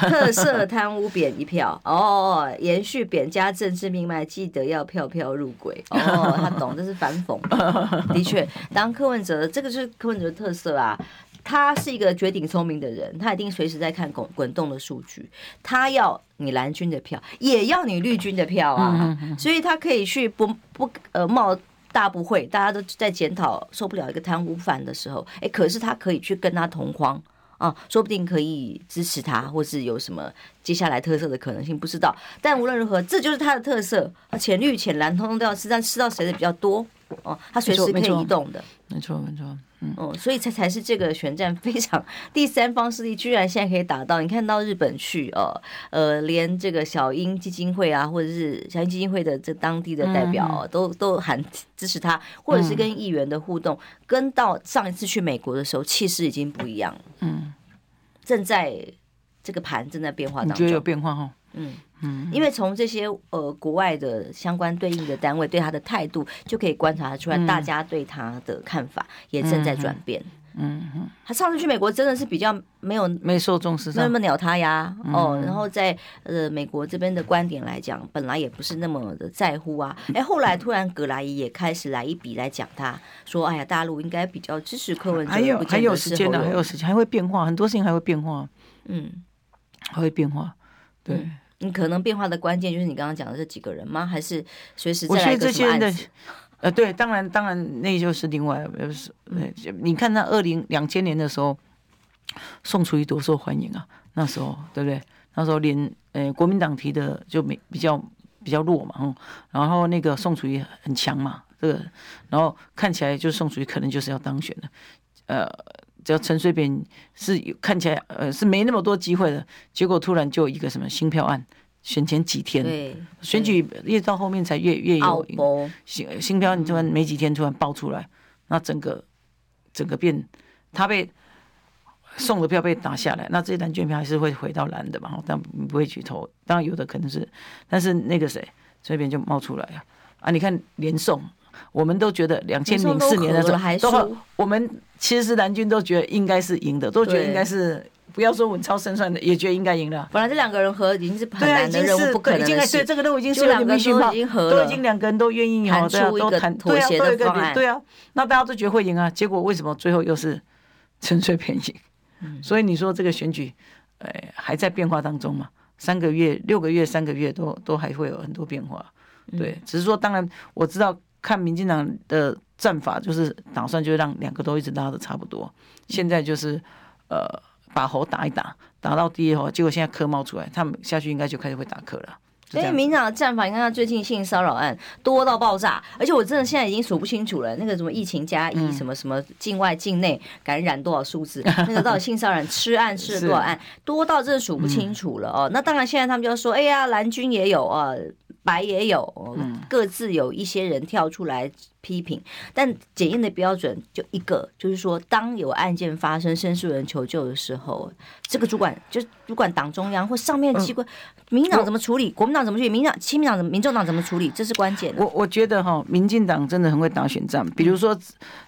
特色贪污扁一票哦，延续扁家政治命脉，记得要票票入轨哦，他懂这是反讽，的确，当柯文哲这个是柯文哲的特色啊，他是一个绝顶聪明的人，他一定随时在看滚滚动的数据，他要你蓝军的票，也要你绿军的票啊，所以他可以去不不呃冒。大不会，大家都在检讨受不了一个贪污犯的时候，哎，可是他可以去跟他同框啊，说不定可以支持他，或是有什么接下来特色的可能性，不知道。但无论如何，这就是他的特色，浅绿浅蓝通通都要吃，但吃到谁的比较多哦，它随时可以移动的，没错没错。嗯，哦所以才才是这个选战非常第三方势力，居然现在可以打到你看到日本去哦，呃，连这个小英基金会啊，或者是小英基金会的这当地的代表、哦、都都喊支持他，或者是跟议员的互动，跟到上一次去美国的时候气势已经不一样了。嗯，正在这个盘正在变化当中，觉得有变化哈、哦。嗯嗯，因为从这些呃国外的相关对应的单位对他的态度，就可以观察出来，大家对他的看法也正在转变。嗯嗯，他上次去美国真的是比较没有没受重视，没那么鸟他呀。哦，然后在呃美国这边的观点来讲，本来也不是那么的在乎啊。哎，后来突然葛莱伊也开始来一笔来讲，他说：“哎呀，大陆应该比较支持柯文哲。”还有还有时间的，还有时间，还会变化，很多事情还会变化。嗯，还会变化，对。你可能变化的关键就是你刚刚讲的这几个人吗？还是随时我觉得这些人的，呃，对，当然，当然，那就是另外，是，你看那二零两千年的时候，宋楚瑜多受欢迎啊，那时候对不对？那时候连呃国民党提的就没比较比较弱嘛，嗯，然后那个宋楚瑜很强嘛，这个，然后看起来就宋楚瑜可能就是要当选的，呃。只要陈水扁是看起来呃是没那么多机会的，结果突然就一个什么新票案，选前几天，对，选举越到后面才越越有新新票，你突然没几天突然爆出来，那整个整个变，他被送的票被打下来，那这些蓝券票还是会回到蓝的嘛？但不会去投，当然有的可能是，但是那个谁这边就冒出来了啊！你看连宋。我们都觉得两千零四年的时候，都好，我们其实蓝军都觉得应该是赢的，都觉得应该是不要说稳操胜算的，也觉得应该赢了。本来这两个人合已经是很难的任务，不可能的事。对，这个任务已经是两个人都已经合了，都已经两个人都愿意谈出一个妥协的方案。对啊，那大家都觉得会赢啊，结果为什么最后又是陈水扁赢？所以你说这个选举，哎，还在变化当中嘛？三个月、六个月、三个月都都还会有很多变化。对，只是说，当然我知道。看民进党的战法，就是打算就让两个都一直拉的差不多。现在就是呃把猴打一打，打到第一猴，结果现在科冒出来，他们下去应该就开始会打科了。所以民进党的战法，你看他最近性骚扰案多到爆炸，而且我真的现在已经数不清楚了。那个什么疫情加一，什么什么境外境内感染多少数字，那个到底性骚扰 吃案吃了多少案，多到真的数不清楚了哦。那当然现在他们就说，哎呀，蓝军也有啊。白也有，各自有一些人跳出来批评，但检验的标准就一个，就是说，当有案件发生，申诉人求救的时候，这个主管就主管党中央或上面机关，民进党怎么处理，国民党怎么处理，民党、亲民党、民众党怎么处理，这是关键。我我觉得哈，民进党真的很会打选战，比如说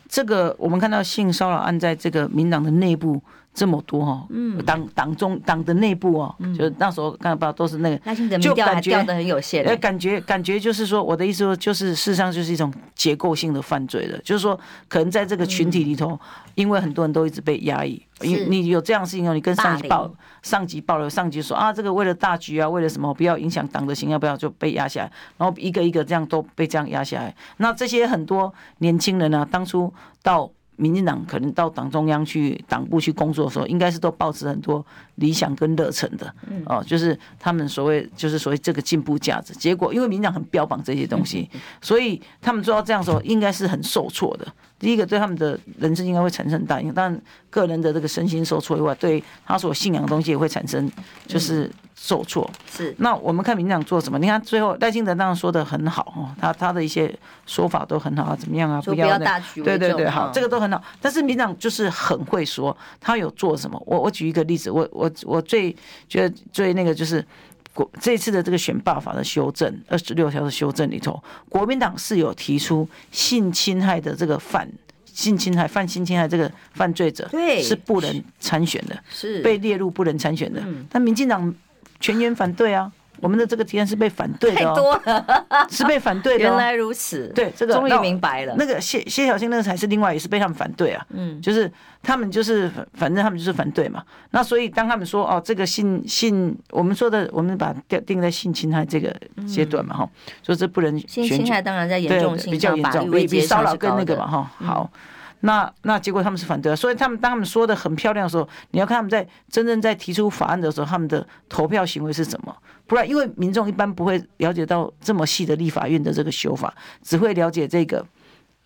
这个，我们看到性骚扰案在这个民党的内部。这么多哈，嗯，党党中党的内部哦，就是那时候看不到都是那个，就感觉的很有限，哎，感觉感觉就是说，我的意思说，就是事实上就是一种结构性的犯罪了，就是说，可能在这个群体里头，因为很多人都一直被压抑，因你有这样的事情哦，你跟上级报，上级报了，上级说啊，这个为了大局啊，为了什么，不要影响党的形象，不要就被压下来，然后一个一个这样都被这样压下来，那这些很多年轻人呢，当初到。民进党可能到党中央去党部去工作的时候，应该是都抱持很多理想跟热忱的，哦，就是他们所谓就是所谓这个进步价值。结果因为民进党很标榜这些东西，所以他们做到这样的时候，应该是很受挫的。第一个对他们的人生应该会产生很大影响，但个人的这个身心受挫以外，对他所信仰的东西也会产生就是受挫。是。那我们看民进党做什么？你看最后赖清德当然说的很好哦，他他的一些说法都很好啊，怎么样啊？不要大局为重。对对对，好，这个都很好。但是民进党就是很会说，他有做什么？我我举一个例子，我我我最觉得最那个就是。国这次的这个选罢法的修正，二十六条的修正里头，国民党是有提出性侵害的这个犯性侵害犯性侵害这个犯罪者，对，是不能参选的，是被列入不能参选的。但民进党全员反对啊。我们的这个提案是被反对的，太多了，是被反对的。原来如此，对这个终于明白了。那个谢谢小新那个才是另外也是被他们反对啊，嗯，就是他们就是反正他们就是反对嘛。那所以当他们说哦，这个性性，我们说的我们把定定在性侵害这个阶段嘛哈，说这不能性侵害当然在严重性比较严重，比比骚扰跟那个嘛哈。好，那那结果他们是反对，所以他们当他们说的很漂亮的时候，你要看他们在真正在提出法案的时候，他们的投票行为是什么。不然，因为民众一般不会了解到这么细的立法院的这个修法，只会了解这个。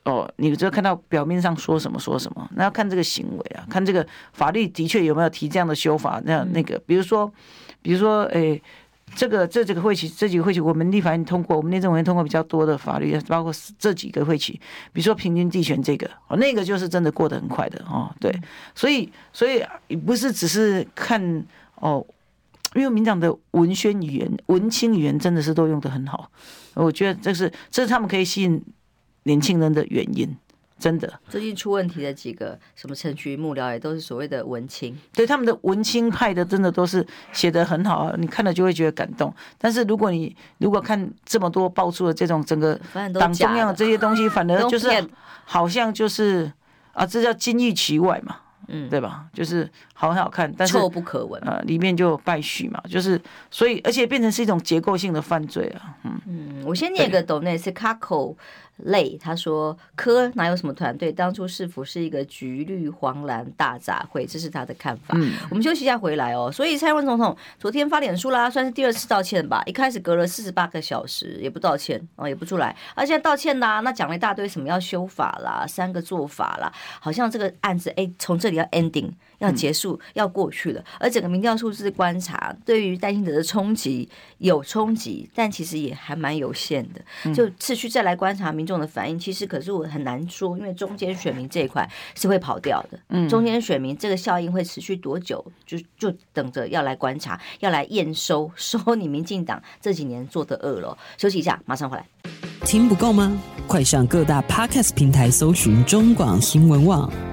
哦，你只要看到表面上说什么说什么，那要看这个行为啊，看这个法律的确有没有提这样的修法。那那个，比如说，比如说，诶，这个这几个会期，这几个会期，我们立法院通过，我们内政委员通过比较多的法律，包括这几个会期，比如说平均地权这个，哦，那个就是真的过得很快的哦。对，所以所以不是只是看哦。因为民党的文宣语言、文青语言真的是都用得很好，我觉得这是这是他们可以吸引年轻人的原因，真的。最近出问题的几个什么陈菊幕僚也都是所谓的文青，对他们的文青派的真的都是写得很好啊，你看了就会觉得感动。但是如果你如果看这么多爆出的这种整个党中央的这些东西，反而就是好像就是啊，这叫金玉其外嘛。嗯，对吧？就是好很好看，但是臭不可闻啊，里面就败絮嘛，就是所以，而且变成是一种结构性的犯罪啊。嗯嗯，我先念个抖内是卡口。累，他说科哪有什么团队？当初市府是一个橘绿黄蓝大杂烩，这是他的看法。嗯，我们休息一下回来哦。所以蔡英文总统昨天发脸书啦，算是第二次道歉吧。一开始隔了四十八个小时也不道歉哦，也不出来，而且道歉啦，那讲了一大堆什么要修法啦，三个做法啦，好像这个案子哎，从这里要 ending。要结束，要过去了。而整个民调数字观察，对于赖清德的冲击有冲击，但其实也还蛮有限的。就持续再来观察民众的反应，其实可是我很难说，因为中间选民这一块是会跑掉的。嗯，中间选民这个效应会持续多久？就就等着要来观察，要来验收，收你民进党这几年做的恶了。休息一下，马上回来。听不够吗？快上各大 Podcast 平台搜寻中广新闻网。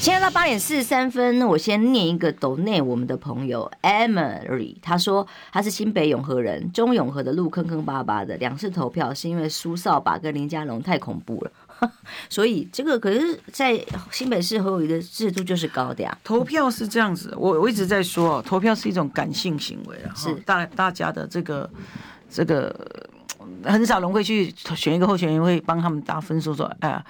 现在到八点四十三分，我先念一个抖内我们的朋友 Emily，他说他是新北永和人，中永和的路坑坑巴巴的，两次投票是因为苏扫把跟林佳龙太恐怖了，所以这个可是在新北市侯友宜的制度就是高的呀。投票是这样子，我我一直在说，投票是一种感性行为啊，是大大家的这个这个很少人会去选一个候选人会帮他们打分数说，说哎呀。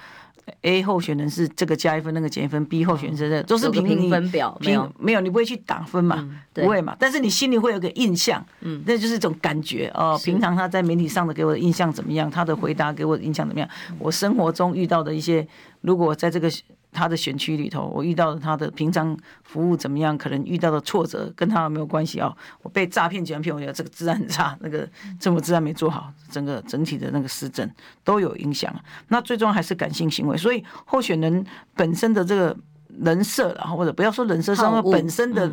A 候选人是这个加一分，那个减一分；B 候选人是这都是评评分表，没有没有，你不会去打分嘛？嗯、不会嘛？但是你心里会有个印象，嗯，那就是一种感觉哦。平常他在媒体上的给我的印象怎么样？他的回答给我的印象怎么样？我生活中遇到的一些，如果在这个。他的选区里头，我遇到的他的平常服务怎么样？可能遇到的挫折跟他没有关系哦。我被诈骗、集团骗，我觉得这个治安很差，那个政府治安没做好，整个整体的那个施政都有影响。那最终还是感性行为，所以候选人本身的这个人设，然后或者不要说人设，是他本身的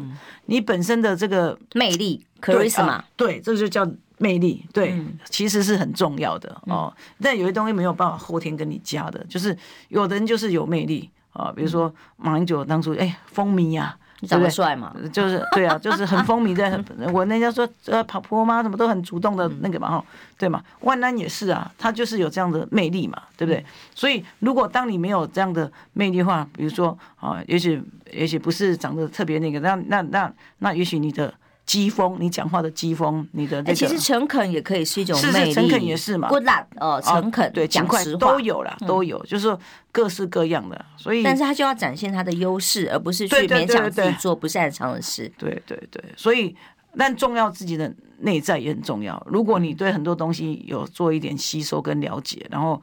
你本身的这个魅力，charisma，对，这就叫魅力，对，其实是很重要的哦。但有些东西没有办法后天跟你加的，就是有的人就是有魅力。啊，比如说马英九当初哎风靡呀，长得帅嘛，就是对啊，就是很风靡的。我人家说呃跑坡妈什么都很主动的那个嘛哈，对嘛。万安也是啊，他就是有这样的魅力嘛，对不对？所以如果当你没有这样的魅力的话，比如说啊，也许也许不是长得特别那个，那那那那也许你的。机锋，你讲话的机锋，你的那个，其实诚恳也可以是一种魅力，诚恳也是嘛。Good luck，哦，诚恳，对，讲实话都有啦，都有，就是各式各样的。所以，但是他就要展现他的优势，而不是去勉强自己做不擅长的事。对对对，所以，但重要自己的内在也很重要。如果你对很多东西有做一点吸收跟了解，然后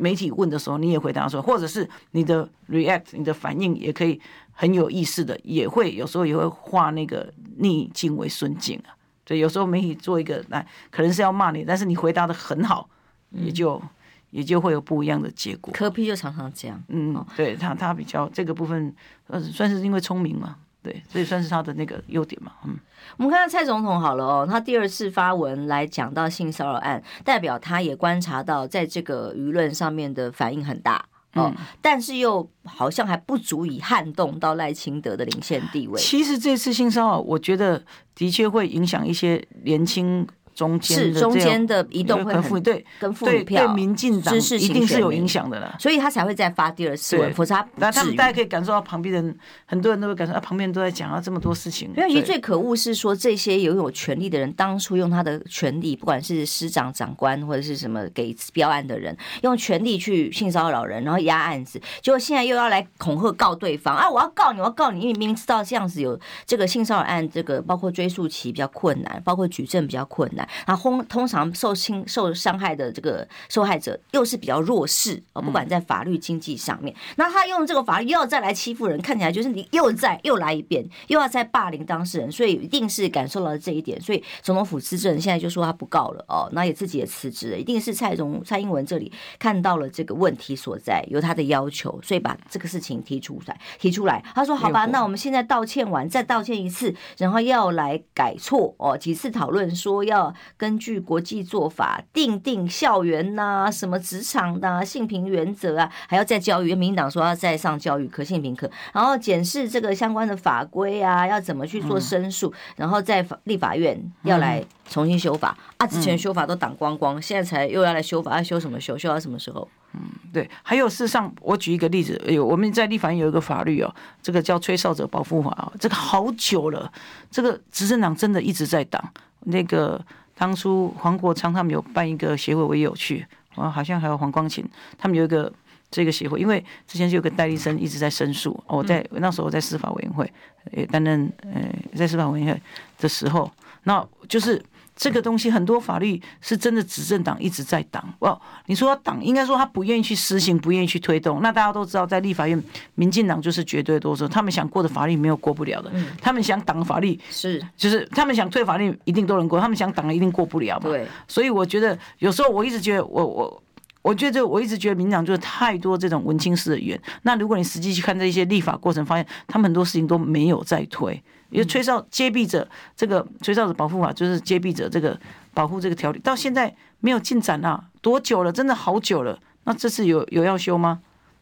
媒体问的时候你也回答说，或者是你的 react，你的反应也可以。很有意思的，也会有时候也会化那个逆境为顺境啊。对，有时候媒体做一个，来可能是要骂你，但是你回答的很好，也就、嗯、也就会有不一样的结果。柯 P 就常常这样，嗯，对他他比较这个部分，呃，算是因为聪明嘛，对，所以算是他的那个优点嘛，嗯。我们看到蔡总统好了哦，他第二次发文来讲到性骚扰案，代表他也观察到在这个舆论上面的反应很大。哦，但是又好像还不足以撼动到赖清德的领先地位。其实这次性骚扰，我觉得的确会影响一些年轻。中间是中间的移动会很对，跟妇女票、对民进党一定是有影响的了，所以他才会再发第二次文，否则他那他们大家可以感受到旁边人，很多人都会感受到旁边人都在讲啊这么多事情。因为最可恶是说这些拥有权力的人，当初用他的权力，不管是师长长官或者是什么给标案的人，用权力去性骚扰人，然后压案子，结果现在又要来恐吓告对方啊！我要告你，我要告你，因为明明知道这样子有这个性骚扰案，这个包括追诉期比较困难，包括举证比较困难，然后轰通。常受侵受伤害的这个受害者又是比较弱势哦，不管在法律经济上面，那他用这个法律又要再来欺负人，看起来就是你又再又来一遍，又要再霸凌当事人，所以一定是感受到了这一点，所以总统府资政现在就说他不告了哦，那也自己也辞职了，一定是蔡总蔡英文这里看到了这个问题所在，有他的要求，所以把这个事情提出来提出来，他说好吧，那我们现在道歉完再道歉一次，然后要来改错哦，几次讨论说要根据国。国际做法，定定校园呐、啊，什么职场的、啊、性平原则啊，还要再教育。民党说要再上教育课、性平课，然后检视这个相关的法规啊，要怎么去做申诉，嗯、然后在立法院要来重新修法、嗯、啊。之前修法都挡光光，现在才又要来修法，要修什么修？修到什么时候？嗯，对。还有事实上，我举一个例子，有我们在立法院有一个法律哦，这个叫吹哨者保护法哦，这个好久了，这个执政党真的一直在挡那个。当初黄国昌他们有办一个协会，我也有去，我，好像还有黄光琴，他们有一个这个协会，因为之前就有个戴立生一直在申诉，我在那时候我在司法委员会也担任，呃，在司法委员会的时候，那就是。这个东西很多法律是真的执政党一直在挡哦。你说党应该说他不愿意去实行，不愿意去推动。那大家都知道，在立法院，民进党就是绝对多数，他们想过的法律没有过不了的。他们想挡的法律是，就是他们想退法律一定都能过，他们想挡的一定过不了嘛。对。所以我觉得有时候我一直觉得，我我我觉得我一直觉得民进党就是太多这种文青式的语言。那如果你实际去看这些立法过程，发现他们很多事情都没有在推。因为吹哨揭弊者，这个吹哨者保护法就是揭弊者这个保护这个条例，到现在没有进展啊，多久了？真的好久了。那这次有有要修吗？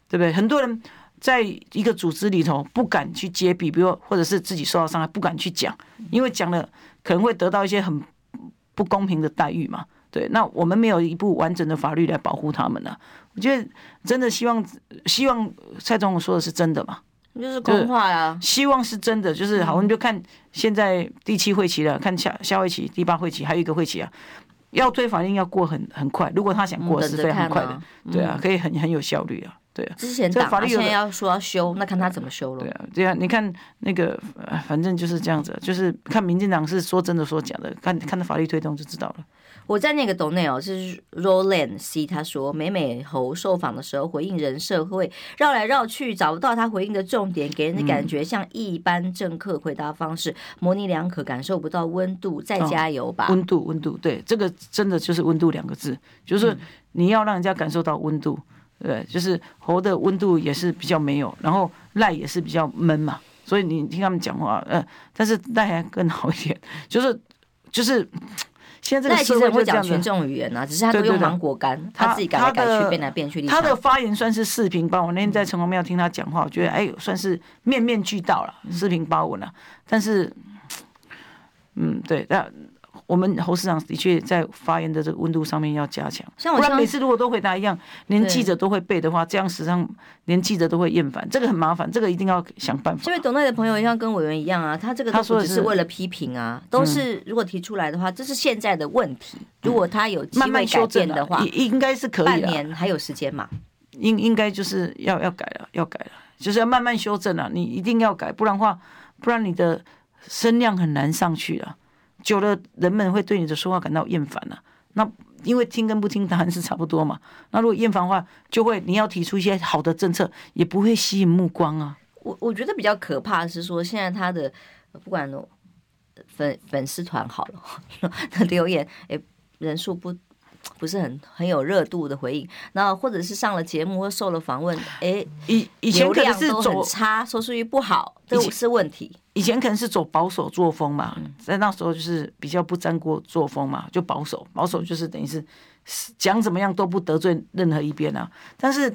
对不对？很多人在一个组织里头不敢去揭弊，比如或者是自己受到伤害不敢去讲，因为讲了可能会得到一些很不公平的待遇嘛。对，那我们没有一部完整的法律来保护他们呢。我觉得真的希望希望蔡总统说的是真的嘛。就是空话呀，希望是真的。就是好，我们就看现在第七会期了，看下下会期第八会期还有一个会期啊，要推法令要过很很快。如果他想过是非常快的，对啊，可以很很有效率啊，对啊。之前法律现在要说要修，那看他怎么修了。对啊，对啊，你看那个反正就是这样子，就是看民进党是说真的说假的，看看他法律推动就知道了。我在那个抖内哦，是 Roland C，他说美美猴受访的时候回应人设会绕来绕去，找不到他回应的重点，给人的感觉像一般政客回答方式，模棱两可，感受不到温度。再加油吧，温度，温度，对，这个真的就是温度两个字，就是你要让人家感受到温度，对，就是猴的温度也是比较没有，然后赖也是比较闷嘛，所以你听他们讲话，呃，但是赖还更好一点，就是就是。现在这个社会会讲群众语言啊，只是他都用芒果干，他自己改来改去，变来变去。他的发言算是四平八稳。那天在城隍庙听他讲话，我觉得哎，算是面面俱到了，四平八稳了。但是，嗯，对，那。我们侯市长的确在发言的这个温度上面要加强，不然每次如果都回答一样，连记者都会背的话，这样实际上连记者都会厌烦，这个很麻烦，这个一定要想办法。这位董内的朋友像跟委员一样啊，他这个他说只是为了批评啊，都是如果提出来的话，这是现在的问题。如果他有慢慢改正的话，应该是可以。半年还有时间嘛？应应该就是要要改了，要改了，就是要慢慢修正了。你一定要改，不然的话，不然你的声量很难上去了。久了，人们会对你的说话感到厌烦了。那因为听跟不听答案是差不多嘛。那如果厌烦的话，就会你要提出一些好的政策，也不会吸引目光啊。我我觉得比较可怕的是说，现在他的不管粉粉丝团好了，留言诶人数不。不是很很有热度的回应，然后或者是上了节目或受了访问，哎，以以前可能是走差，收视率不好，这是问题。以前可能是走保守作风嘛，在那时候就是比较不沾锅作风嘛，就保守，保守就是等于是讲怎么样都不得罪任何一边啊，但是。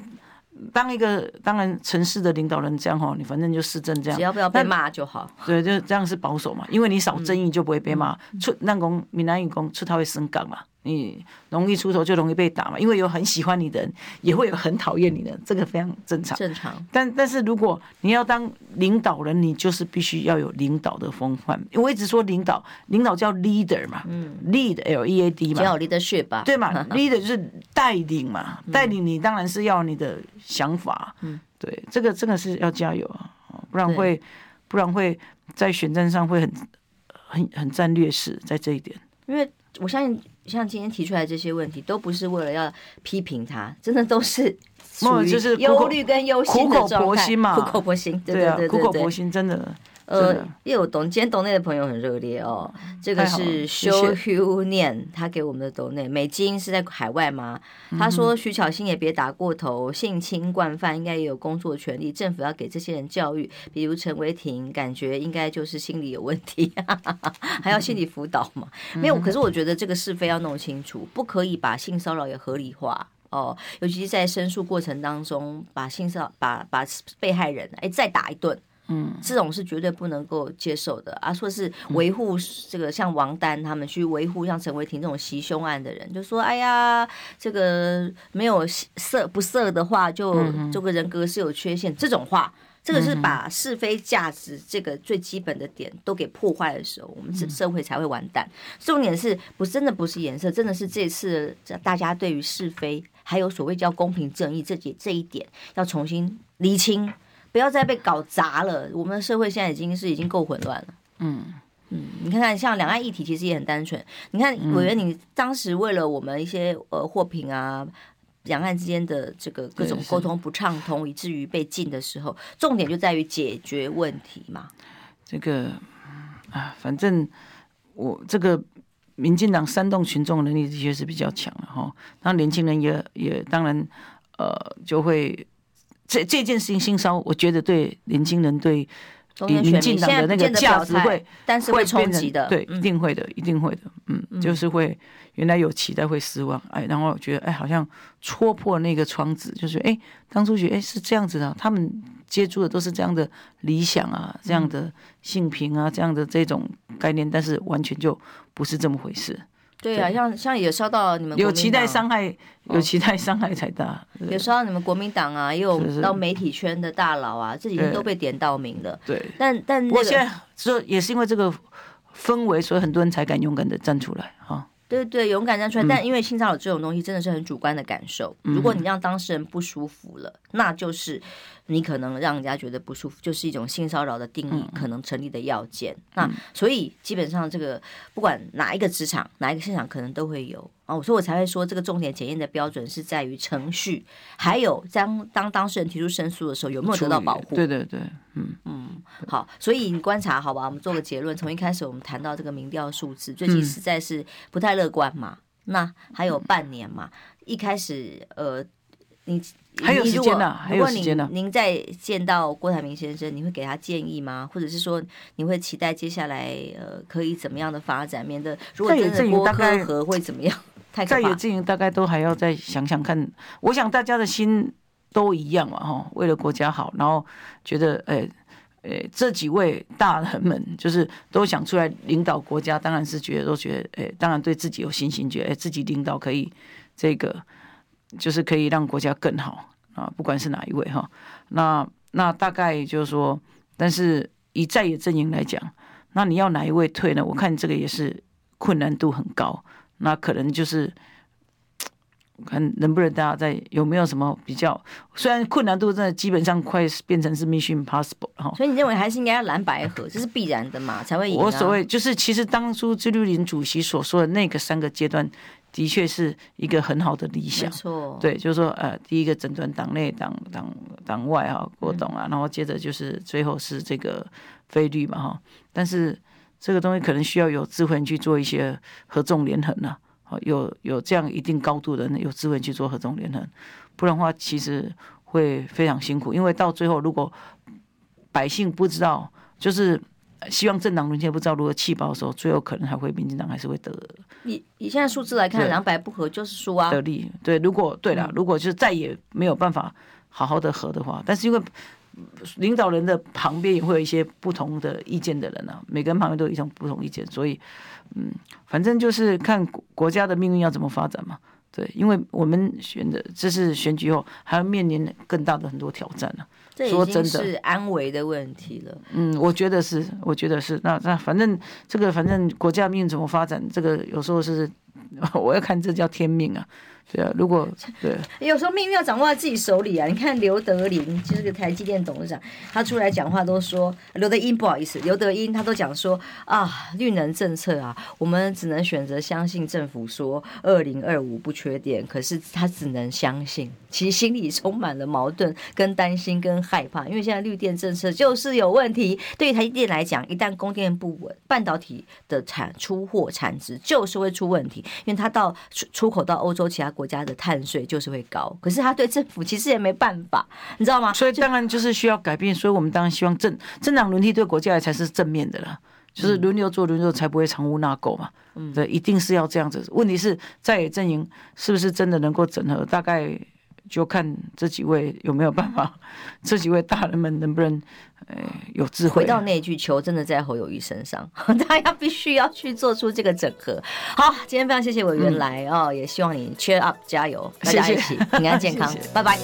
当一个当然城市的领导人这样哈，你反正就市政这样，只要不要被骂就好。对，就这样是保守嘛，因为你少争议就不会被骂。出那讲闽南语讲出他会升岗嘛，你容易出头就容易被打嘛，因为有很喜欢你的人，也会有很讨厌你的人，这个非常正常。正常。但但是如果你要当领导人，你就是必须要有领导的风范。因为我一直说领导，领导叫 leader 嘛，嗯，lead L E A D 嘛，叫 leadership 吧，对嘛，leader 就是带领嘛，带领你当然是要你的。想法，嗯，对，这个真的是要加油啊，不然会，不然会在选战上会很、很、很占劣势，在这一点。因为我相信，像今天提出来这些问题，都不是为了要批评他，真的都是属于忧虑跟忧心的状态，苦口婆心嘛，苦口婆心，对啊，苦口婆心，真的。呃，又有懂，今天懂内的朋友很热烈哦。这个是 Show You 念他给我们的懂内，美金是在海外吗？他说徐巧芯也别打过头，性侵惯犯应该也有工作权利，政府要给这些人教育。比如陈为廷，感觉应该就是心理有问题，还要心理辅导嘛？没有，可是我觉得这个是非要弄清楚，不可以把性骚扰也合理化哦，尤其是在申诉过程当中，把性骚把把被害人哎再打一顿。嗯，这种是绝对不能够接受的啊！说是维护这个像王丹他们去维护像陈伟霆这种袭胸案的人，就说哎呀，这个没有色不色的话，就这个人格是有缺陷，这种话这个是把是非价值这个最基本的点都给破坏的时候，我们这社会才会完蛋。重点是不真的不是颜色，真的是这次大家对于是非还有所谓叫公平正义这几这一点要重新厘清，不要再被搞砸了。我们的社会现在已经是已经够混乱了。嗯嗯，你看看像两岸议题其实也很单纯。你看委员，你当时为了我们一些呃货品啊。两岸之间的这个各种沟通不畅通，以至于被禁的时候，重点就在于解决问题嘛。这个啊，反正我这个民进党煽动群众能力的确是比较强了哈。那年轻人也也当然呃就会这这件事情性骚，我觉得对年轻人对民进党的那个价值会，但是会冲击的，对，一定会的，一定会的，嗯，就是会。原来有期待会失望，哎，然后觉得哎，好像戳破那个窗子，就是哎，当初觉得哎是这样子的，他们接触的都是这样的理想啊，这样的性平啊，这样的这种概念，但是完全就不是这么回事。对啊，像像也烧到你们有期待伤害，有期待伤害才大，有烧到你们国民党啊，也有到媒体圈的大佬啊，这几天都被点到名了。对，但但我现在说也是因为这个氛围，所以很多人才敢勇敢的站出来啊。对对，勇敢站出来，但因为性骚扰这种东西真的是很主观的感受，如果你让当事人不舒服了，那就是。你可能让人家觉得不舒服，就是一种性骚扰的定义可能成立的要件。嗯、那所以基本上这个不管哪一个职场、哪一个现场，可能都会有啊。所以我才会说，这个重点检验的标准是在于程序，还有当当当事人提出申诉的时候有没有得到保护。对对对，嗯嗯，好。所以你观察好吧，我们做个结论。从一开始我们谈到这个民调数字，最近实在是不太乐观嘛。嗯、那还有半年嘛，一开始呃，你。还有时间呢，还有时间呢。您再见到郭台铭先生，你会给他建议吗？或者是说，你会期待接下来呃可以怎么样的发展？免得如果真的郭柯合会怎么样？在野阵营大概都还要再想想看。我想大家的心都一样嘛，哈，为了国家好，然后觉得，哎，哎，这几位大人们就是都想出来领导国家，当然是觉得都觉得，哎，当然对自己有信心，觉得哎自己领导可以这个。就是可以让国家更好啊，不管是哪一位哈，那那大概就是说，但是以在野阵营来讲，那你要哪一位退呢？我看这个也是困难度很高，那可能就是看能不能大家在有没有什么比较，虽然困难度真的基本上快变成是 mission impossible 哈，所以你认为还是应该要蓝白合，这是必然的嘛，才会赢啊。我所谓就是，其实当初朱立伦主席所说的那个三个阶段。的确是一个很好的理想，对，就是说，呃，第一个诊断党内、党党党外哈，郭董啊，然后接着就是最后是这个菲律嘛哈，但是这个东西可能需要有智慧去做一些合纵连横呐，好，有有这样一定高度的有智慧去做合纵连横，不然的话其实会非常辛苦，因为到最后如果百姓不知道，就是。希望政党轮替不知道如何弃保的时候，最后可能还会民进党还是会得。以以现在数字来看，两百不合就是输啊。得利对，如果对了，如果就是再也没有办法好好的合的话，但是因为领导人的旁边也会有一些不同的意见的人啊，每个人旁边都有一种不同意见，所以嗯，反正就是看国家的命运要怎么发展嘛。对，因为我们选的这次选举后还要面临更大的很多挑战呢、啊。说真的是安危的问题了。嗯，我觉得是，我觉得是。那那反正这个，反正国家命运怎么发展，这个有时候是 我要看，这叫天命啊。对啊，如果对，有时候命运要掌握在自己手里啊。你看刘德林就是个台积电董事长，他出来讲话都说刘德英不好意思，刘德英他都讲说啊，绿能政策啊，我们只能选择相信政府说二零二五不缺电，可是他只能相信，其实心里充满了矛盾、跟担心、跟害怕，因为现在绿电政策就是有问题。对于台积电来讲，一旦供电不稳，半导体的产出货产值就是会出问题，因为它到出出口到欧洲其他。国家的碳税就是会高，可是它对政府其实也没办法，你知道吗？所以当然就是需要改变，所以我们当然希望政政党轮替对国家才是正面的了，就是轮流做轮流才不会藏污纳垢嘛。嗯，对，一定是要这样子。问题是在野阵营是不是真的能够整合？大概。就看这几位有没有办法，这几位大人们能不能，呃，有智慧。回到那句，球真的在侯友谊身上，大家必须要去做出这个整合。好，今天非常谢谢委员来哦，也希望你 cheer up 加油，大家一起平安健康，拜拜。